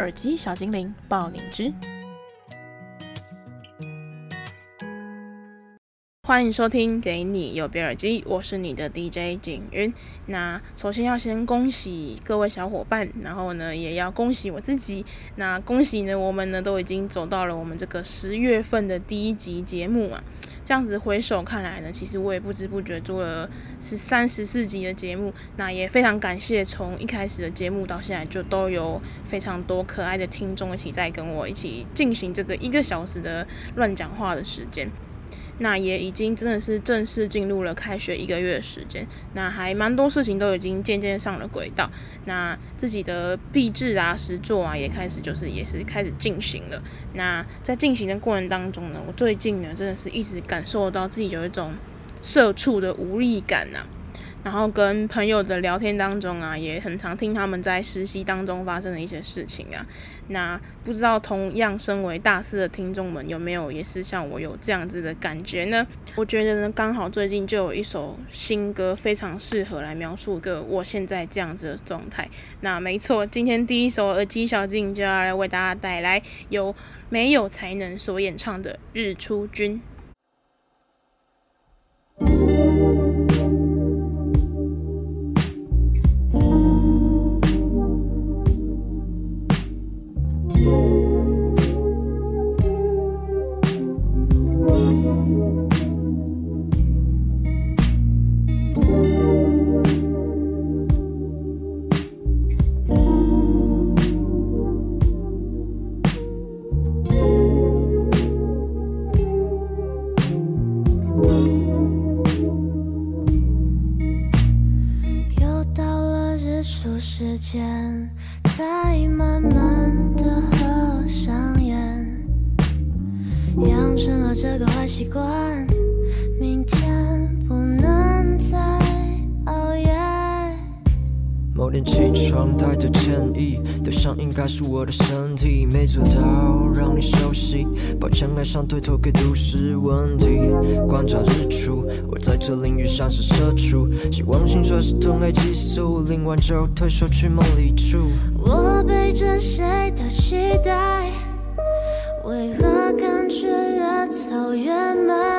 耳机小精灵，爆你知。欢迎收听《给你右边耳机》，我是你的 DJ 景云。那首先要先恭喜各位小伙伴，然后呢，也要恭喜我自己。那恭喜呢，我们呢都已经走到了我们这个十月份的第一集节目啊。这样子回首看来呢，其实我也不知不觉做了是三、十四集的节目。那也非常感谢，从一开始的节目到现在，就都有非常多可爱的听众一起在跟我一起进行这个一个小时的乱讲话的时间。那也已经真的是正式进入了开学一个月的时间，那还蛮多事情都已经渐渐上了轨道。那自己的毕制啊、实作啊，也开始就是也是开始进行了。那在进行的过程当中呢，我最近呢真的是一直感受到自己有一种社畜的无力感呐、啊。然后跟朋友的聊天当中啊，也很常听他们在实习当中发生的一些事情啊。那不知道同样身为大四的听众们有没有也是像我有这样子的感觉呢？我觉得呢，刚好最近就有一首新歌非常适合来描述个我现在这样子的状态。那没错，今天第一首耳机小静就要来为大家带来由没有才能所演唱的《日出君》。想推脱给都市问题。观察日出，我在这领域上是社畜，希望心说是痛爱激素，领完之后退缩去梦里住。我背着谁的期待？为何感觉越走越慢？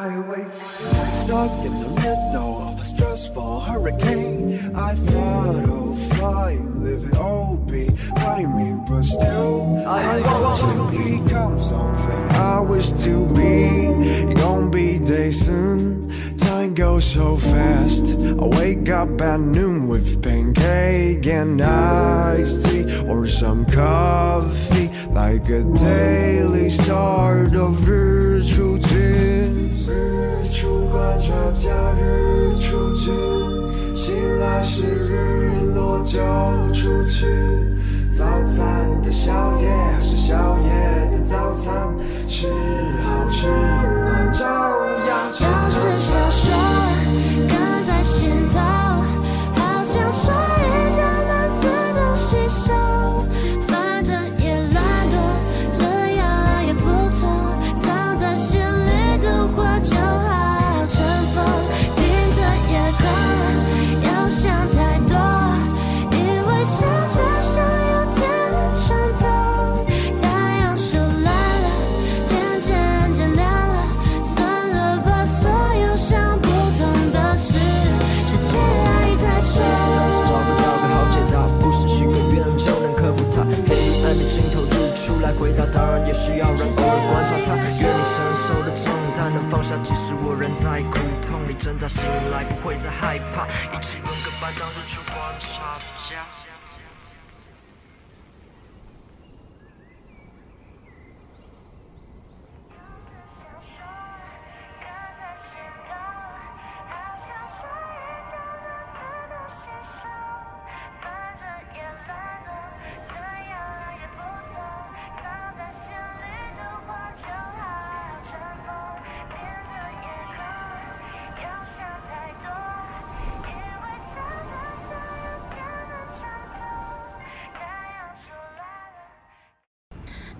highway. Stuck in the middle of a stressful hurricane. I thought of flying, fly, leave it all behind me, but still, I, I want to be. become something I wish to be. Gonna be day soon. Time goes so fast. I wake up at noon with pancake and iced tea or some coffee, like a daily start of virtual 假日出去醒来时日落就出去早餐的宵夜还是宵夜的早餐吃好吃完就要就是小说刻在心头好像说一起轮个把当日出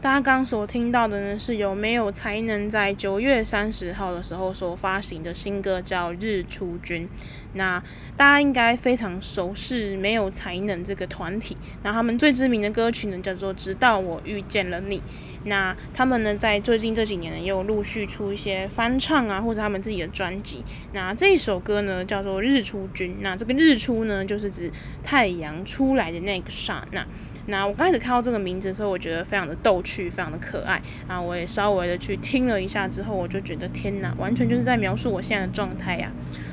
大家刚所听到的呢，是由没有才能在九月三十号的时候所发行的新歌，叫《日出君》。那大家应该非常熟悉没有才能这个团体。那他们最知名的歌曲呢，叫做《直到我遇见了你》。那他们呢，在最近这几年呢，又陆续出一些翻唱啊，或者他们自己的专辑。那这一首歌呢，叫做《日出君》。那这个日出呢，就是指太阳出来的那个刹那。那我刚开始看到这个名字的时候，我觉得非常的逗趣，非常的可爱。啊，我也稍微的去听了一下之后，我就觉得天哪，完全就是在描述我现在的状态呀。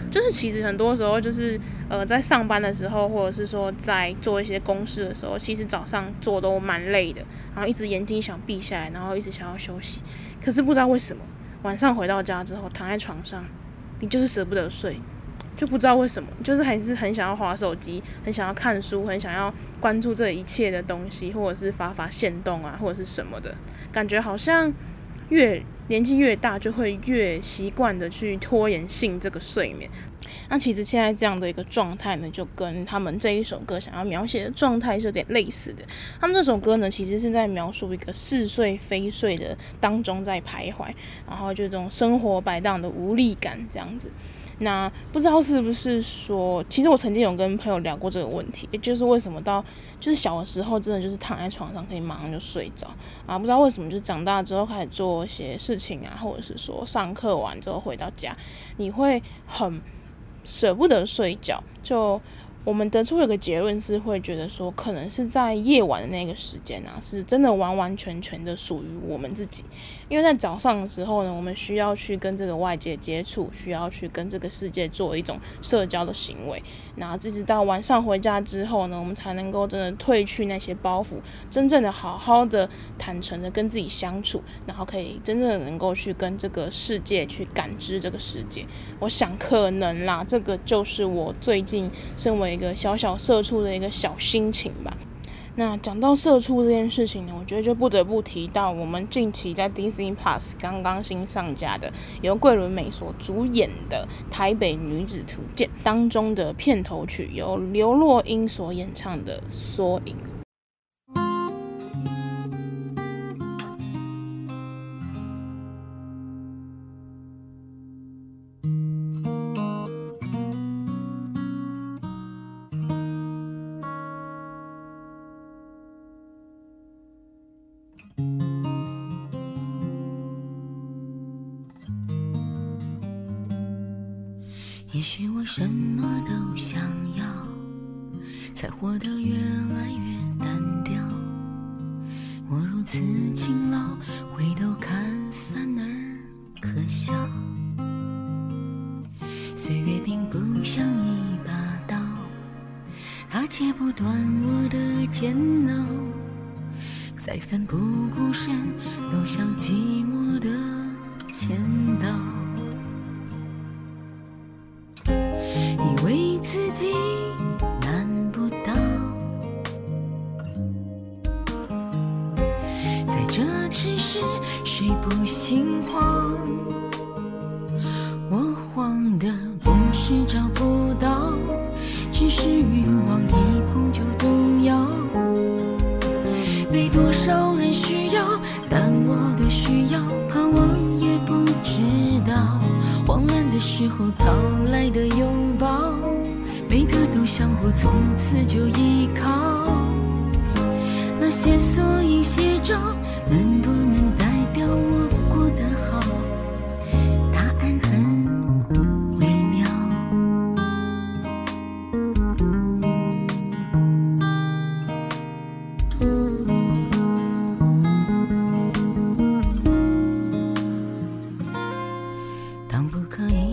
就是其实很多时候，就是呃，在上班的时候，或者是说在做一些公事的时候，其实早上做都蛮累的，然后一直眼睛想闭下来，然后一直想要休息。可是不知道为什么，晚上回到家之后，躺在床上，你就是舍不得睡。就不知道为什么，就是还是很想要滑手机，很想要看书，很想要关注这一切的东西，或者是发发现动啊，或者是什么的，感觉好像越年纪越大，就会越习惯的去拖延性这个睡眠。那其实现在这样的一个状态呢，就跟他们这一首歌想要描写的状态是有点类似的。他们这首歌呢，其实是在描述一个似睡非睡的当中在徘徊，然后就这种生活摆荡的无力感这样子。那不知道是不是说，其实我曾经有跟朋友聊过这个问题，也就是为什么到就是小的时候真的就是躺在床上可以马上就睡着啊，不知道为什么就长大之后开始做一些事情啊，或者是说上课完之后回到家，你会很舍不得睡觉，就。我们得出一个结论是，会觉得说，可能是在夜晚的那个时间啊，是真的完完全全的属于我们自己。因为在早上的时候呢，我们需要去跟这个外界接触，需要去跟这个世界做一种社交的行为。然后，一直到晚上回家之后呢，我们才能够真的褪去那些包袱，真正的好好的、坦诚的跟自己相处，然后可以真正的能够去跟这个世界去感知这个世界。我想，可能啦，这个就是我最近身为。一个小小社畜的一个小心情吧。那讲到社畜这件事情呢，我觉得就不得不提到我们近期在 Disney Plus 刚刚新上架的，由桂纶镁所主演的《台北女子图鉴》当中的片头曲，由刘若英所演唱的《缩影》。也许我什么都想要，才活得越来越单调。我如此勤劳，回头看反而可笑。岁月并不像一把刀，它切不断我的煎熬，再分不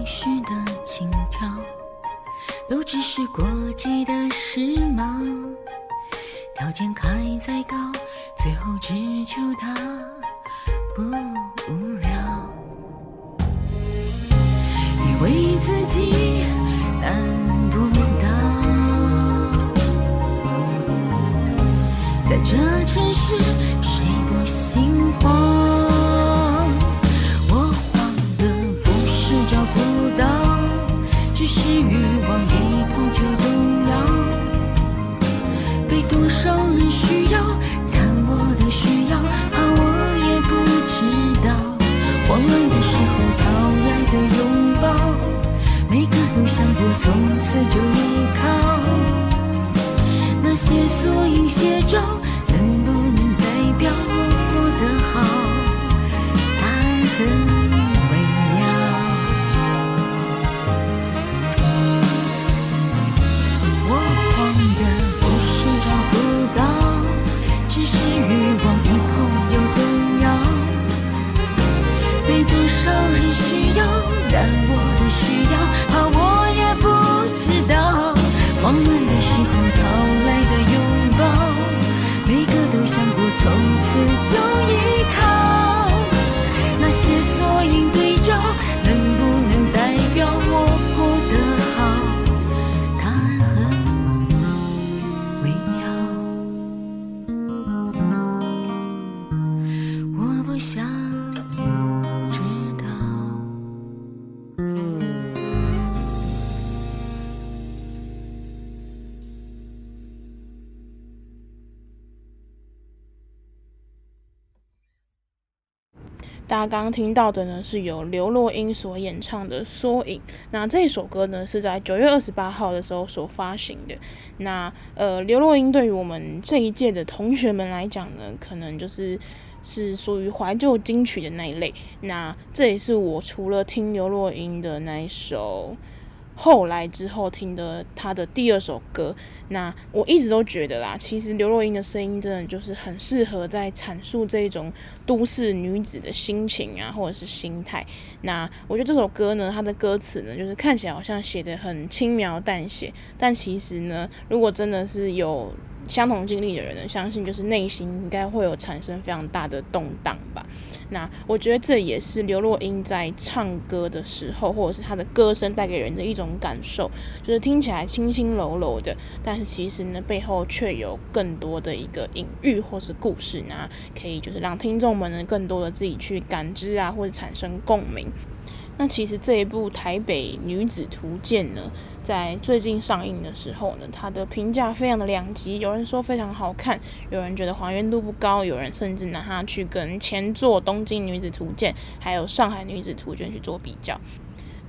时的情调，都只是过季的时髦。条件开再高，最后只求他不无聊。以为自己难不倒，在这城市，谁不心慌？想过从此就依靠。那些缩影写照，大家刚刚听到的呢，是由刘若英所演唱的《缩影》。那这首歌呢，是在九月二十八号的时候所发行的。那呃，刘若英对于我们这一届的同学们来讲呢，可能就是是属于怀旧金曲的那一类。那这也是我除了听刘若英的那一首。后来之后听的他的第二首歌，那我一直都觉得啦，其实刘若英的声音真的就是很适合在阐述这种都市女子的心情啊，或者是心态。那我觉得这首歌呢，它的歌词呢，就是看起来好像写得很轻描淡写，但其实呢，如果真的是有相同经历的人呢，相信就是内心应该会有产生非常大的动荡吧。那我觉得这也是刘若英在唱歌的时候，或者是她的歌声带给人的一种感受，就是听起来轻轻柔柔的，但是其实呢，背后却有更多的一个隐喻或是故事，呢可以就是让听众们呢更多的自己去感知啊，或者产生共鸣。那其实这一部《台北女子图鉴》呢，在最近上映的时候呢，它的评价非常的两极，有人说非常好看，有人觉得还原度不高，有人甚至拿它去跟前作《东京女子图鉴》还有《上海女子图鉴》去做比较。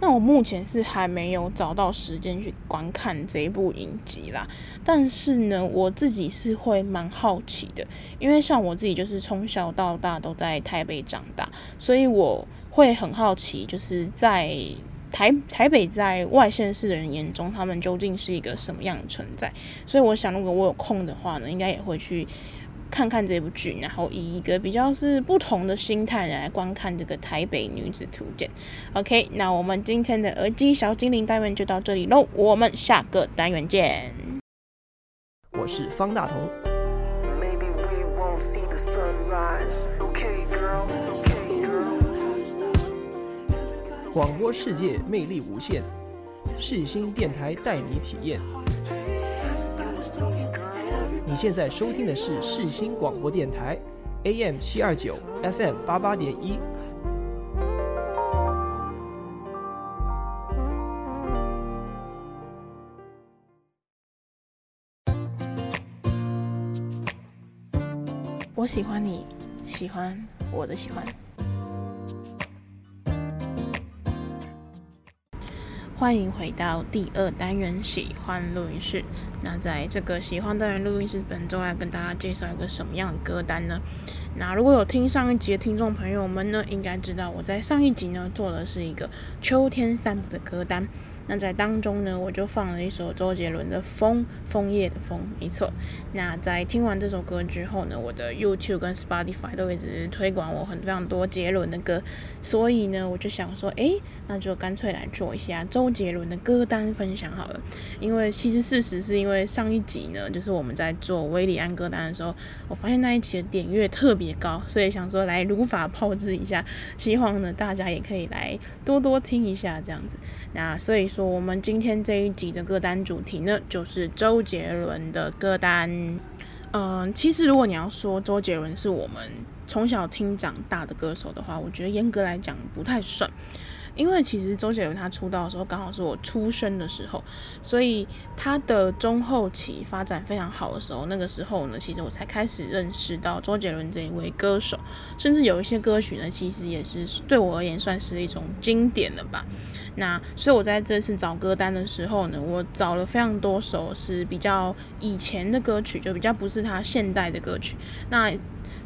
那我目前是还没有找到时间去观看这一部影集啦，但是呢，我自己是会蛮好奇的，因为像我自己就是从小到大都在台北长大，所以我会很好奇，就是在台台北在外县市的人眼中，他们究竟是一个什么样的存在？所以我想，如果我有空的话呢，应该也会去。看看这部剧，然后以一个比较是不同的心态来观看这个《台北女子图鉴》。OK，那我们今天的耳机小精灵单元就到这里喽，我们下个单元见。我是方大同。广播世界魅力无限，世新电台带你体验。你现在收听的是世新广播电台，AM 七二九，FM 八八点一。我喜欢你，喜欢我的喜欢。欢迎回到第二单元喜欢录音室。那在这个喜欢单元录音室，本周来跟大家介绍一个什么样的歌单呢？那如果有听上一集的听众朋友们呢，应该知道我在上一集呢做的是一个秋天散步的歌单。那在当中呢，我就放了一首周杰伦的《枫》，枫叶的枫，没错。那在听完这首歌之后呢，我的 YouTube 跟 Spotify 都一直推广我很非常多杰伦的歌，所以呢，我就想说，诶，那就干脆来做一下周杰伦的歌单分享好了。因为其实事实是因为上一集呢，就是我们在做威利安歌单的时候，我发现那一期的点阅特别高，所以想说来如法炮制一下，希望呢大家也可以来多多听一下这样子。那所以。说我们今天这一集的歌单主题呢，就是周杰伦的歌单。嗯、其实如果你要说周杰伦是我们从小听长大的歌手的话，我觉得严格来讲不太算。因为其实周杰伦他出道的时候刚好是我出生的时候，所以他的中后期发展非常好的时候，那个时候呢，其实我才开始认识到周杰伦这一位歌手，甚至有一些歌曲呢，其实也是对我而言算是一种经典的吧。那所以我在这次找歌单的时候呢，我找了非常多首是比较以前的歌曲，就比较不是他现代的歌曲。那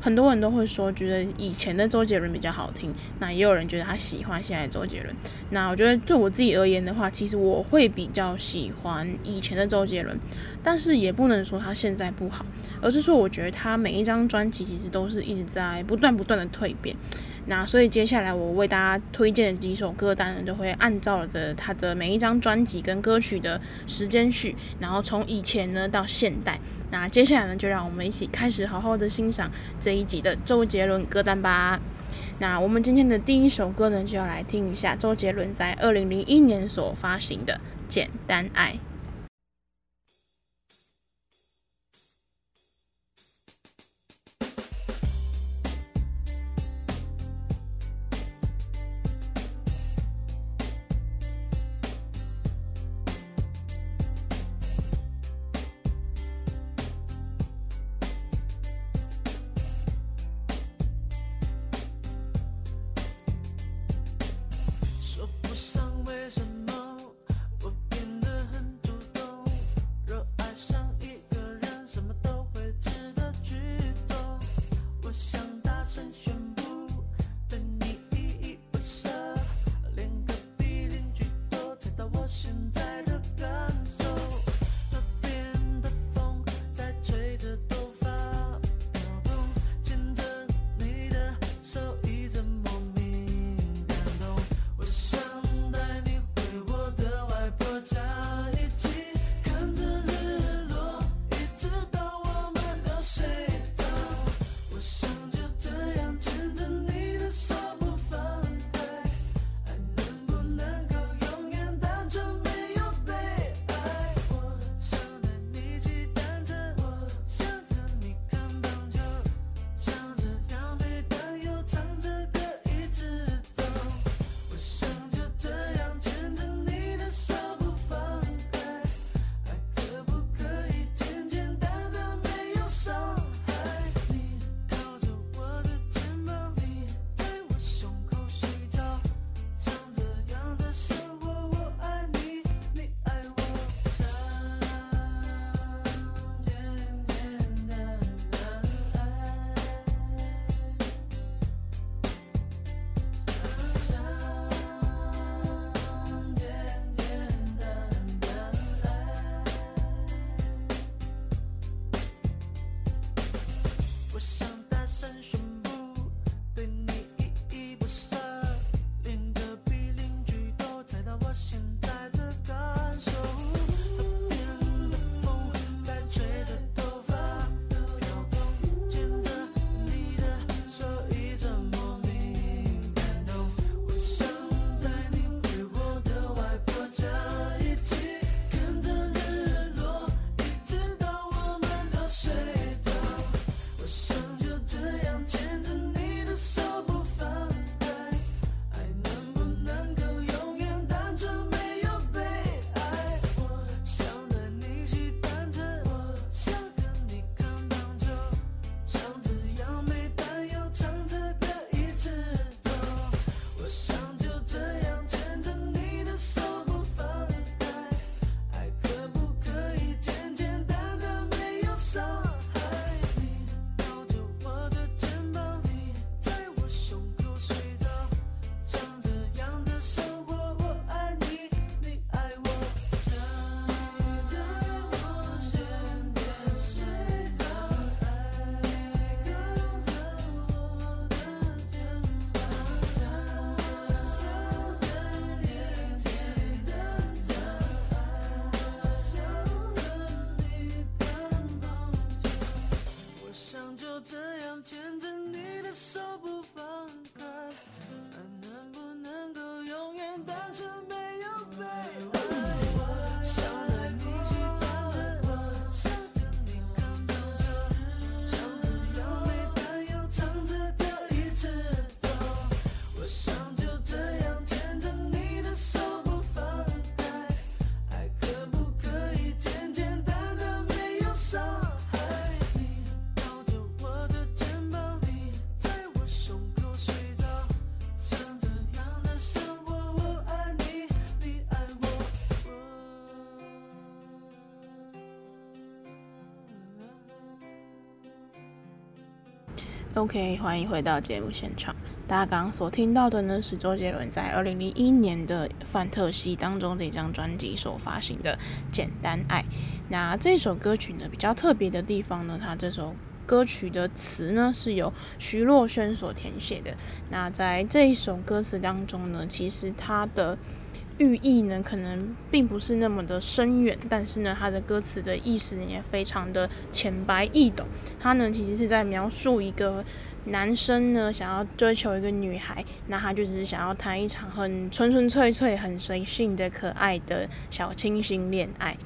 很多人都会说，觉得以前的周杰伦比较好听。那也有人觉得他喜欢现在的周杰伦。那我觉得对我自己而言的话，其实我会比较喜欢以前的周杰伦，但是也不能说他现在不好，而是说我觉得他每一张专辑其实都是一直在不断不断的蜕变。那所以接下来我为大家推荐的几首歌单呢，就会按照着他的每一张专辑跟歌曲的时间序，然后从以前呢到现代。那接下来呢，就让我们一起开始好好的欣赏这一集的周杰伦歌单吧。那我们今天的第一首歌呢，就要来听一下周杰伦在二零零一年所发行的《简单爱》。单身。OK，欢迎回到节目现场。大家刚刚所听到的呢，是周杰伦在二零零一年的《范特西》当中这张专辑所发行的《简单爱》。那这首歌曲呢，比较特别的地方呢，它这首歌曲的词呢是由徐若瑄所填写的。那在这一首歌词当中呢，其实它的寓意呢，可能并不是那么的深远，但是呢，它的歌词的意思也非常的浅白易懂。它呢，其实是在描述一个男生呢，想要追求一个女孩，那他就只是想要谈一场很纯纯粹粹、很随性的可爱的小清新恋爱。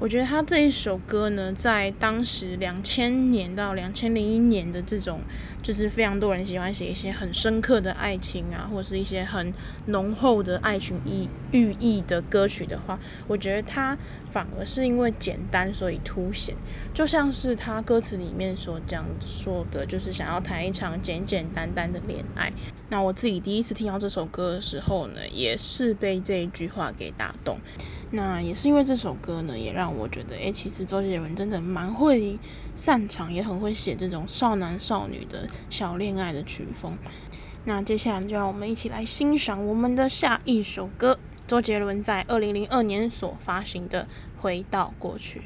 我觉得他这一首歌呢，在当时两千年到两千零一年的这种，就是非常多人喜欢写一些很深刻的爱情啊，或者是一些很浓厚的爱情意寓意的歌曲的话，我觉得他反而是因为简单所以凸显，就像是他歌词里面所讲说的，就是想要谈一场简简单单的恋爱。那我自己第一次听到这首歌的时候呢，也是被这一句话给打动。那也是因为这首歌呢，也让我觉得，诶，其实周杰伦真的蛮会擅长，也很会写这种少男少女的小恋爱的曲风。那接下来就让我们一起来欣赏我们的下一首歌，周杰伦在二零零二年所发行的《回到过去》。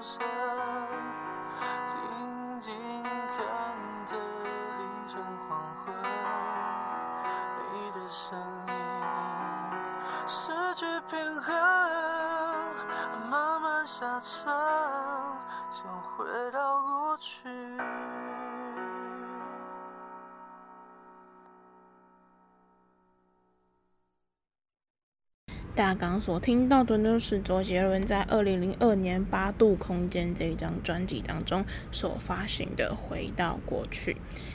closer 大纲所听到的呢，是周杰伦在二零零二年《八度空间》这一张专辑当中所发行的《回到过去》。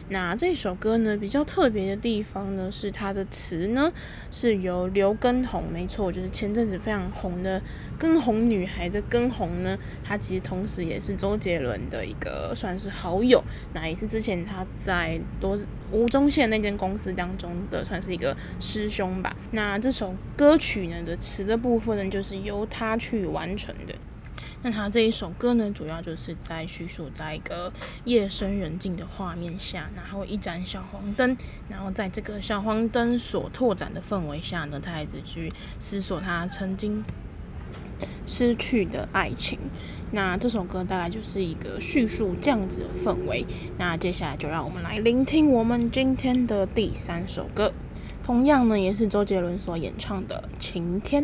那这首歌呢，比较特别的地方呢，是它的词呢是由刘畊宏，没错，就是前阵子非常红的“跟红女孩”的跟红呢，他其实同时也是周杰伦的一个算是好友，那也是之前他在多吴宗宪那间公司当中的算是一个师兄吧。那这首歌曲呢的词的部分呢，就是由他去完成的。那他这一首歌呢，主要就是在叙述在一个夜深人静的画面下，然后一盏小黄灯，然后在这个小黄灯所拓展的氛围下呢，他一直去思索他曾经失去的爱情。那这首歌大概就是一个叙述这样子的氛围。那接下来就让我们来聆听我们今天的第三首歌，同样呢也是周杰伦所演唱的《晴天》。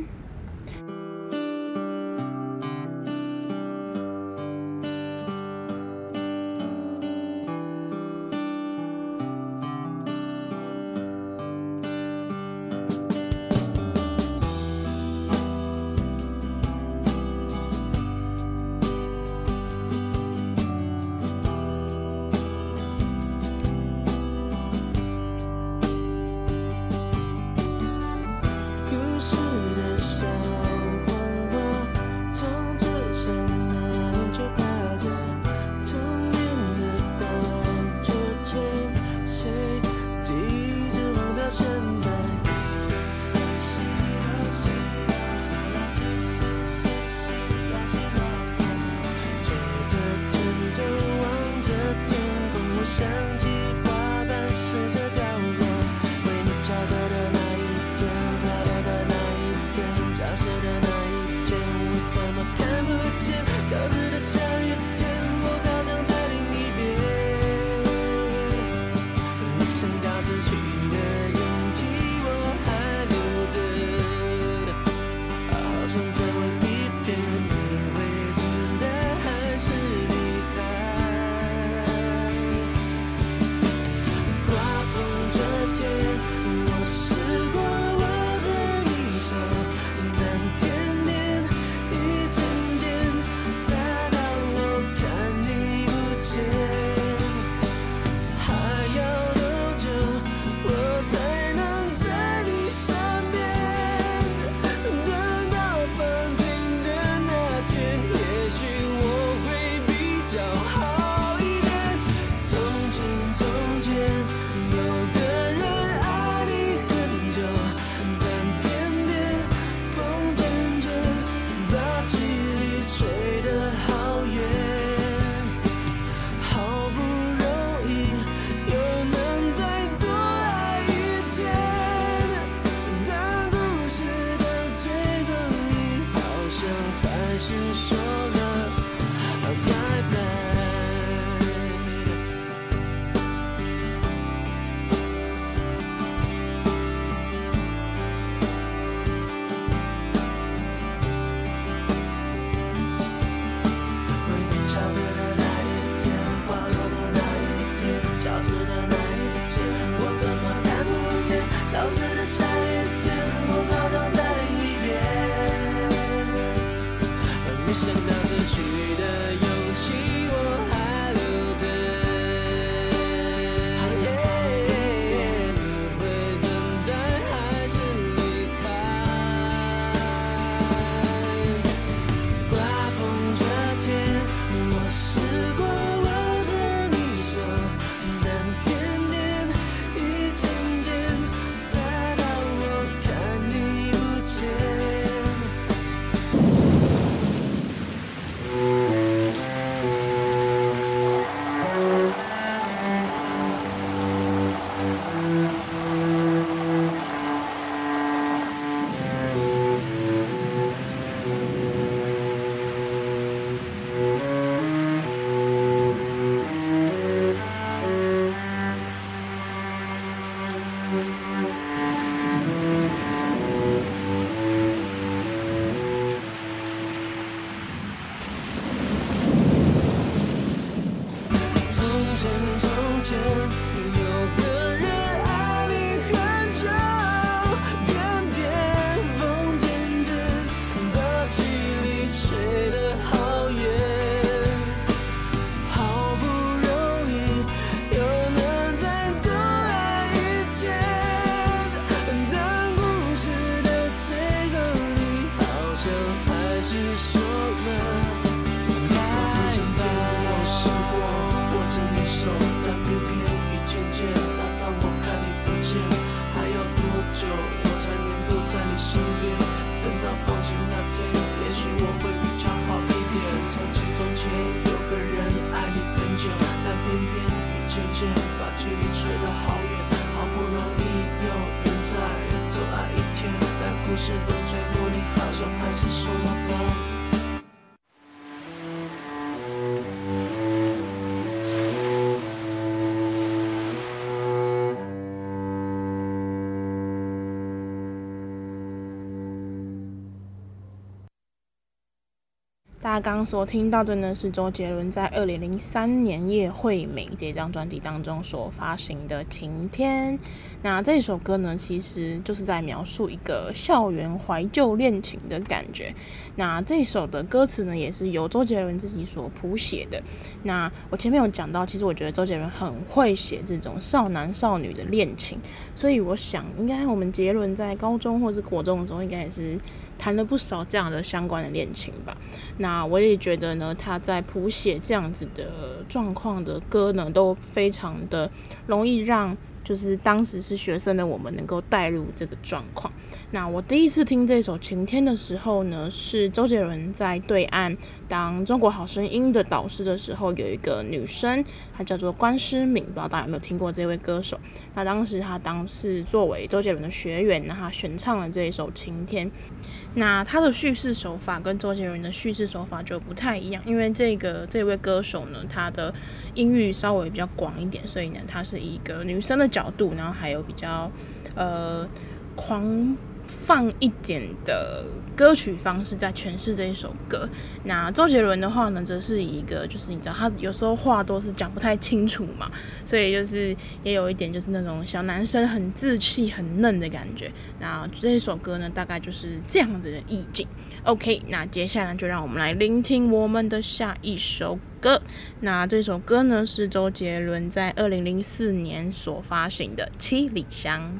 刚刚所听到的呢，是周杰伦在二零零三年《叶惠美》这张专辑当中所发行的《晴天》。那这首歌呢，其实就是在描述一个校园怀旧恋情的感觉。那这首的歌词呢，也是由周杰伦自己所谱写的。那我前面有讲到，其实我觉得周杰伦很会写这种少男少女的恋情，所以我想，应该我们杰伦在高中或是国中的时候，应该也是。谈了不少这样的相关的恋情吧，那我也觉得呢，他在谱写这样子的状况的歌呢，都非常的容易让。就是当时是学生的我们能够带入这个状况。那我第一次听这首《晴天》的时候呢，是周杰伦在对岸当《中国好声音》的导师的时候，有一个女生，她叫做关诗敏，不知道大家有没有听过这位歌手？那当时她当时作为周杰伦的学员，那她选唱了这一首《晴天》。那她的叙事手法跟周杰伦的叙事手法就不太一样，因为这个这位歌手呢，她的音域稍微比较广一点，所以呢，她是一个女生的角。角度，然后还有比较呃狂放一点的歌曲方式在诠释这一首歌。那周杰伦的话呢，则是一个就是你知道他有时候话都是讲不太清楚嘛，所以就是也有一点就是那种小男生很稚气、很嫩的感觉。那这一首歌呢，大概就是这样子的意境。OK，那接下来就让我们来聆听我们的下一首歌。那这首歌呢，是周杰伦在二零零四年所发行的《七里香》。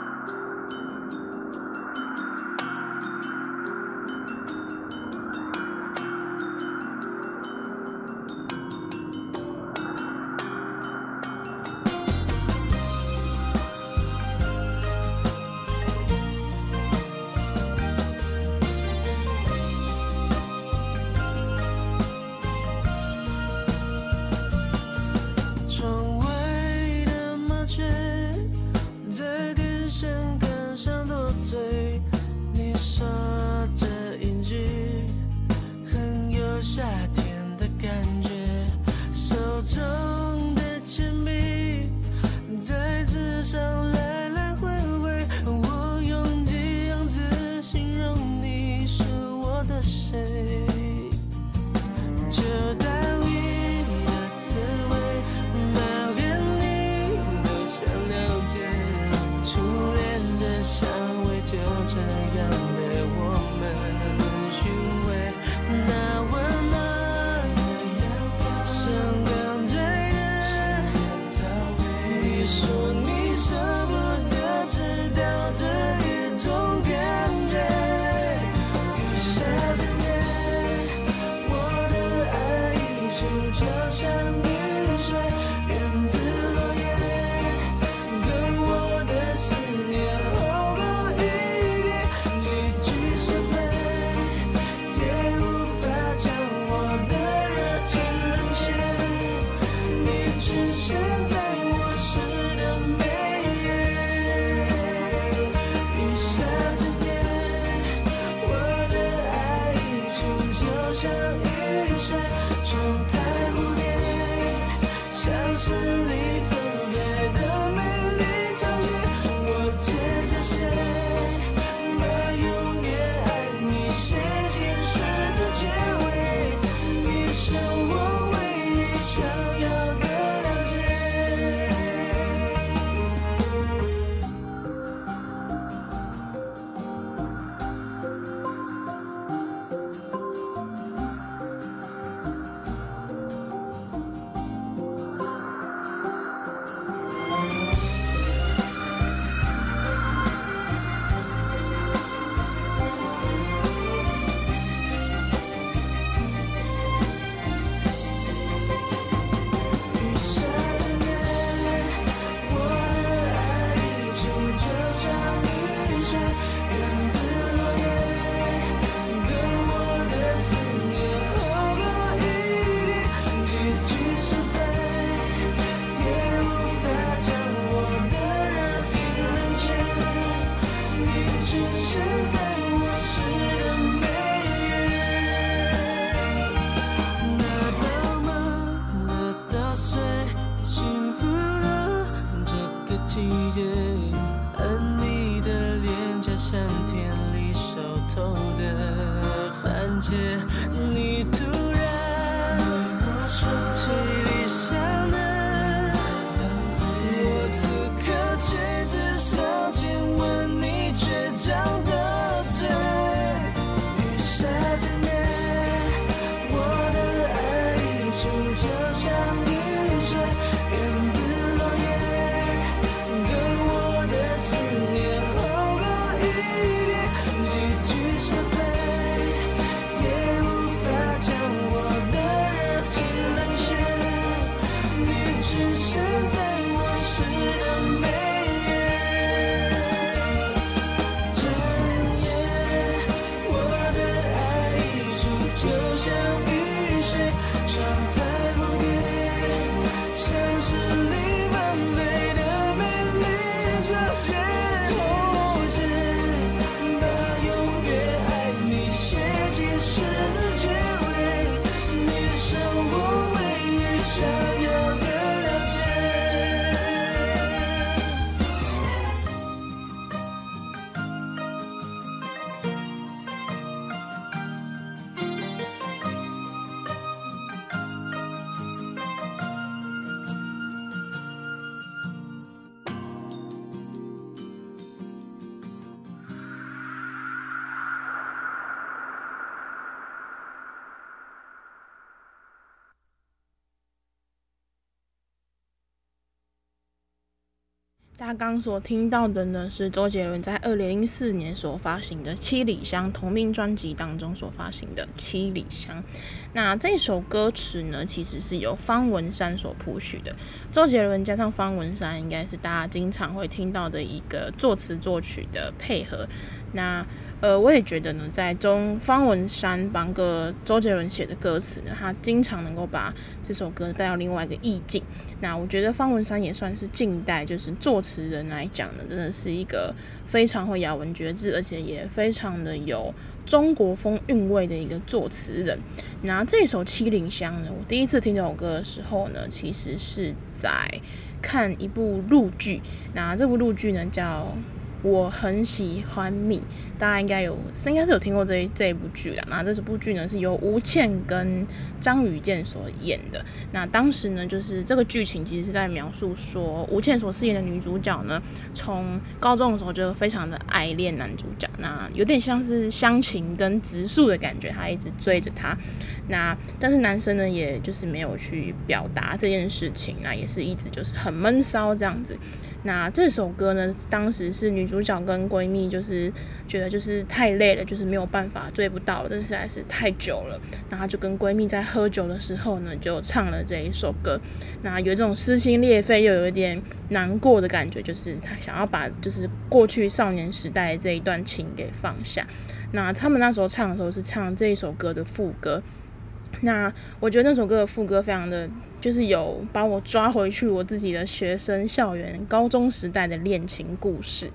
你说这一句很有夏天的感觉，手中的铅笔在纸上来来回回，我用几样子形容你是我的谁？就当。刚刚所听到的呢，是周杰伦在二零零四年所发行的《七里香》同名专辑当中所发行的《七里香》。那这首歌词呢，其实是由方文山所谱曲的。周杰伦加上方文山，应该是大家经常会听到的一个作词作曲的配合。那呃，我也觉得呢，在中方文山帮个周杰伦写的歌词呢，他经常能够把这首歌带到另外一个意境。那我觉得方文山也算是近代就是作词人来讲呢，真的是一个非常会咬文嚼字，而且也非常的有中国风韵味的一个作词人。那这首《七里香》呢，我第一次听这首歌的时候呢，其实是在看一部录剧。那这部录剧呢叫。我很喜欢你，大家应该有，应该是有听过这一这一部剧啦。那这部剧呢是由吴倩跟张雨剑所演的。那当时呢，就是这个剧情其实是在描述说，吴倩所饰演的女主角呢，从高中的时候就非常的爱恋男主角，那有点像是乡情跟直树的感觉，她一直追着他。那但是男生呢，也就是没有去表达这件事情，那也是一直就是很闷骚这样子。那这首歌呢，当时是女主角跟闺蜜就是觉得就是太累了，就是没有办法追不到了，但实在是太久了。然后就跟闺蜜在喝酒的时候呢，就唱了这一首歌。那有这种撕心裂肺又有一点难过的感觉，就是她想要把就是过去少年时代这一段情给放下。那他们那时候唱的时候是唱这一首歌的副歌。那我觉得那首歌的副歌非常的，就是有把我抓回去我自己的学生校园高中时代的恋情故事。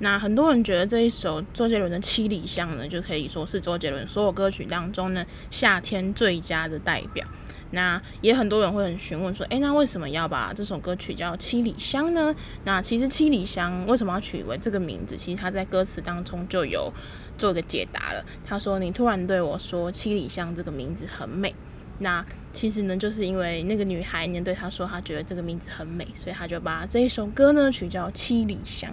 那很多人觉得这一首周杰伦的《七里香》呢，就可以说是周杰伦所有歌曲当中呢夏天最佳的代表。那也很多人会很询问说，诶，那为什么要把这首歌曲叫《七里香》呢？那其实《七里香》为什么要取为这个名字？其实它在歌词当中就有做个解答了。他说：“你突然对我说‘七里香’这个名字很美。”那其实呢，就是因为那个女孩呢对他说，她觉得这个名字很美，所以他就把这一首歌呢取叫《七里香》。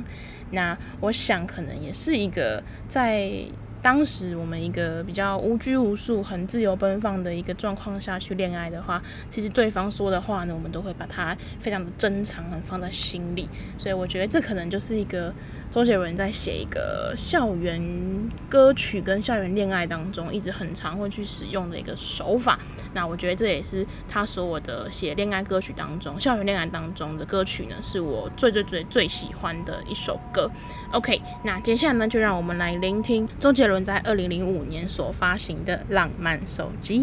那我想，可能也是一个在。当时我们一个比较无拘无束、很自由奔放的一个状况下去恋爱的话，其实对方说的话呢，我们都会把它非常的珍藏，很放在心里。所以我觉得这可能就是一个周杰伦在写一个校园歌曲跟校园恋爱当中，一直很常会去使用的一个手法。那我觉得这也是他所有的写恋爱歌曲当中，校园恋爱当中的歌曲呢，是我最最最最喜欢的一首歌。OK，那接下来呢，就让我们来聆听周杰伦在二零零五年所发行的《浪漫手机》。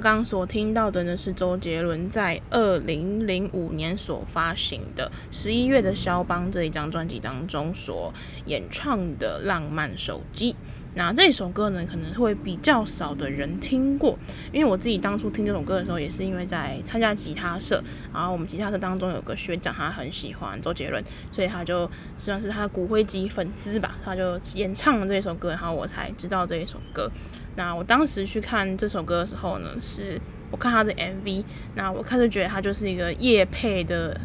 刚刚所听到的呢，是周杰伦在二零零五年所发行的《十一月的肖邦》这一张专辑当中所演唱的《浪漫手机》。那这首歌呢，可能会比较少的人听过，因为我自己当初听这首歌的时候，也是因为在参加吉他社，然后我们吉他社当中有个学长，他很喜欢周杰伦，所以他就算是他骨灰级粉丝吧，他就演唱了这首歌，然后我才知道这一首歌。那我当时去看这首歌的时候呢，是我看他的 MV，那我开始觉得他就是一个夜配的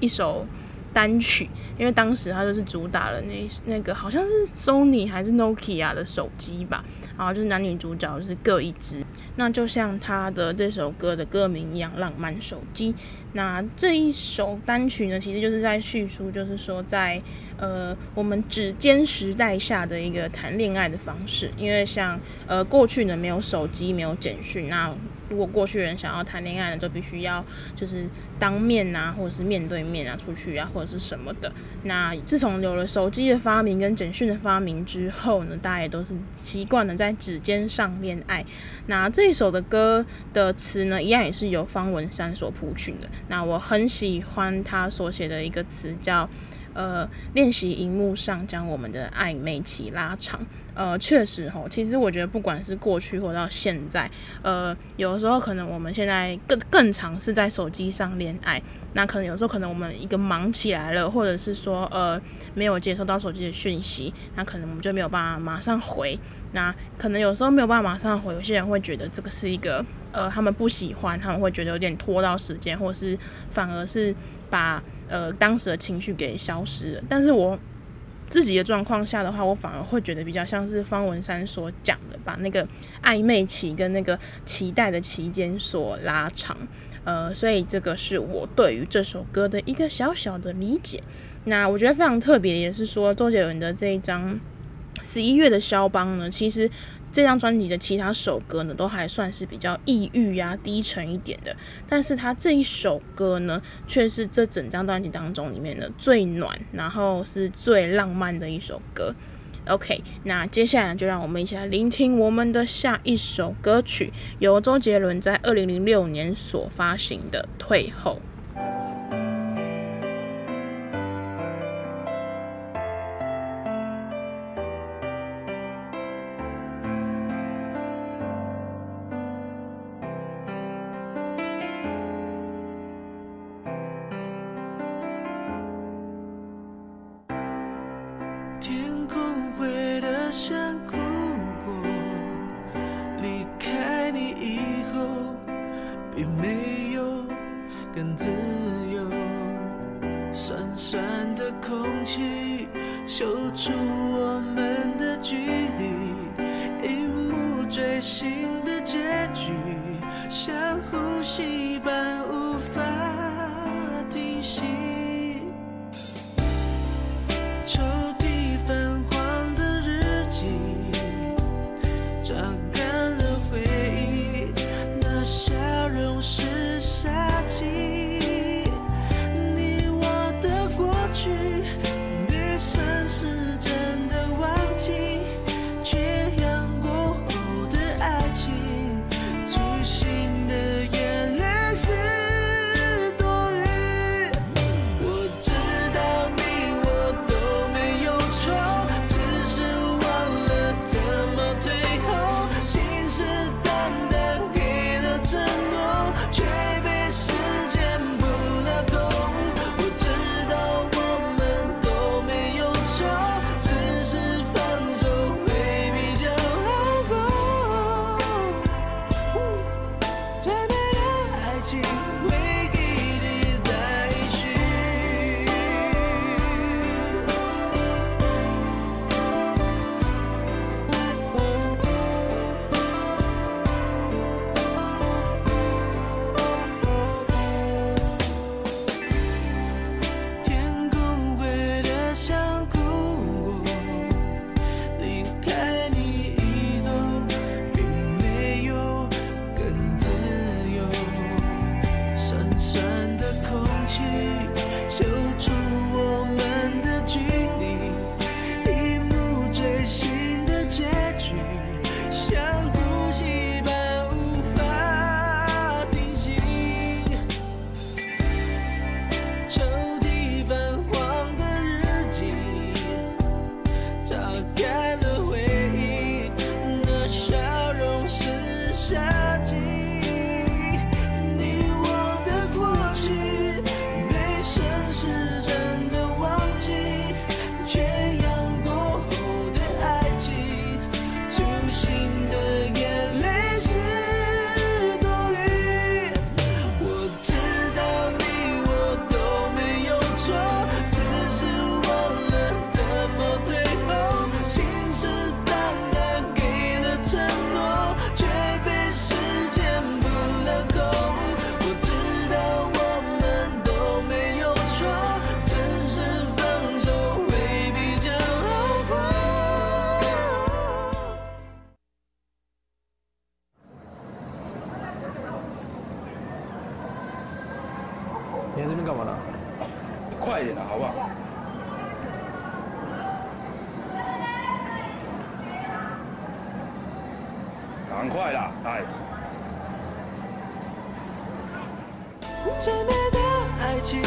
一首单曲，因为当时他就是主打了那那个好像是 Sony 还是 Nokia 的手机吧，然后就是男女主角是各一支，那就像他的这首歌的歌名一样，浪漫手机。那这一首单曲呢，其实就是在叙述，就是说在呃我们指尖时代下的一个谈恋爱的方式，因为像呃过去呢没有手机，没有简讯，那如果过去人想要谈恋爱呢，都必须要就是当面啊，或者是面对面啊，出去啊，或者是什么的。那自从有了手机的发明跟简讯的发明之后呢，大家也都是习惯了在指尖上恋爱。那这一首的歌的词呢，一样也是由方文山所谱曲的。那我很喜欢他所写的一个词，叫呃练习荧幕上将我们的暧昧期拉长。呃，确实吼，其实我觉得不管是过去或到现在，呃，有的时候可能我们现在更更常是在手机上恋爱，那可能有时候可能我们一个忙起来了，或者是说呃没有接收到手机的讯息，那可能我们就没有办法马上回，那可能有时候没有办法马上回，有些人会觉得这个是一个呃他们不喜欢，他们会觉得有点拖到时间，或是反而是把呃当时的情绪给消失了，但是我。自己的状况下的话，我反而会觉得比较像是方文山所讲的，把那个暧昧期跟那个期待的期间所拉长。呃，所以这个是我对于这首歌的一个小小的理解。那我觉得非常特别，也是说周杰伦的这一张十一月的肖邦呢，其实。这张专辑的其他首歌呢，都还算是比较抑郁呀、低沉一点的，但是他这一首歌呢，却是这整张专辑当中里面的最暖，然后是最浪漫的一首歌。OK，那接下来就让我们一起来聆听我们的下一首歌曲，由周杰伦在二零零六年所发行的《退后》。救出。很快啦哎最美的爱情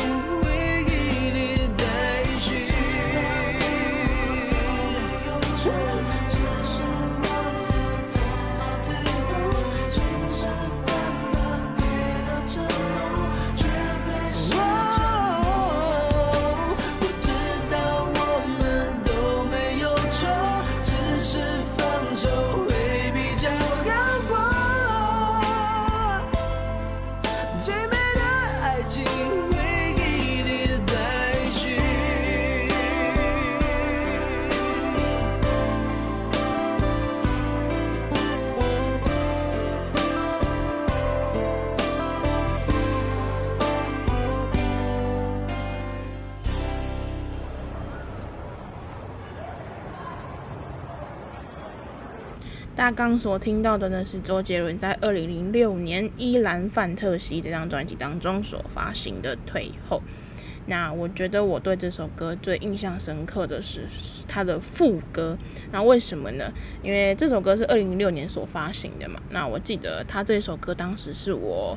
大家刚所听到的呢，是周杰伦在二零零六年《依兰范特西》这张专辑当中所发行的《退后》。那我觉得我对这首歌最印象深刻的是它的副歌。那为什么呢？因为这首歌是二零零六年所发行的嘛。那我记得他这首歌当时是我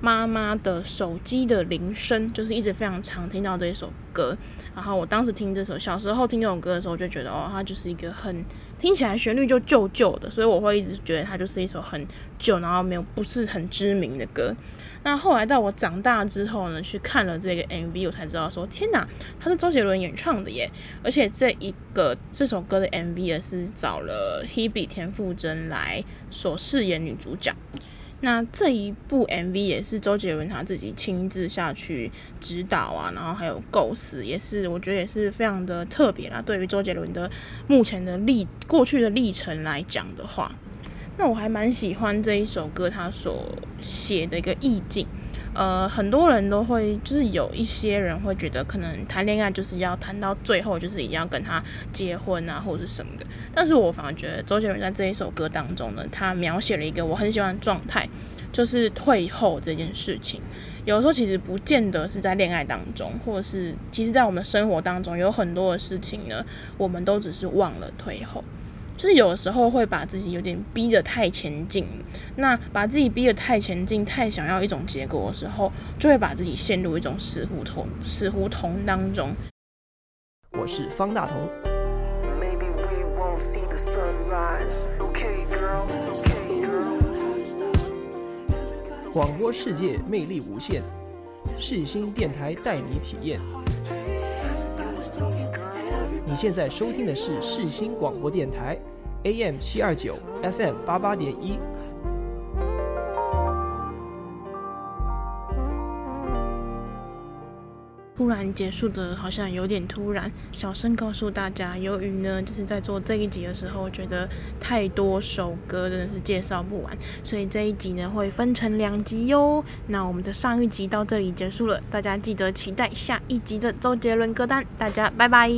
妈妈的手机的铃声，就是一直非常常听到这一首歌。然后我当时听这首，小时候听这首歌的时候，就觉得哦，它就是一个很听起来旋律就旧旧的，所以我会一直觉得它就是一首很旧，然后没有不是很知名的歌。那后来到我长大之后呢，去看了这个 MV，我才知道说，天哪，它是周杰伦演唱的耶！而且这一个这首歌的 MV 也是找了 Hebe 田馥甄来所饰演女主角。那这一部 MV 也是周杰伦他自己亲自下去指导啊，然后还有构思，也是我觉得也是非常的特别啦。对于周杰伦的目前的历过去的历程来讲的话，那我还蛮喜欢这一首歌他所写的一个意境。呃，很多人都会，就是有一些人会觉得，可能谈恋爱就是要谈到最后，就是一定要跟他结婚啊，或者是什么的。但是我反而觉得，周杰伦在这一首歌当中呢，他描写了一个我很喜欢的状态，就是退后这件事情。有时候其实不见得是在恋爱当中，或者是其实在我们生活当中，有很多的事情呢，我们都只是忘了退后。就是有的时候会把自己有点逼得太前进，那把自己逼得太前进，太想要一种结果的时候，就会把自己陷入一种死胡同，死胡同当中。我是方大同。广播世界魅力无限，世新电台带你体验。你现在收听的是世新广播电台，AM 七二九，FM 八八点一。突然结束的好像有点突然，小声告诉大家，由于呢就是在做这一集的时候，觉得太多首歌真的是介绍不完，所以这一集呢会分成两集哟。那我们的上一集到这里结束了，大家记得期待下一集的周杰伦歌单，大家拜拜。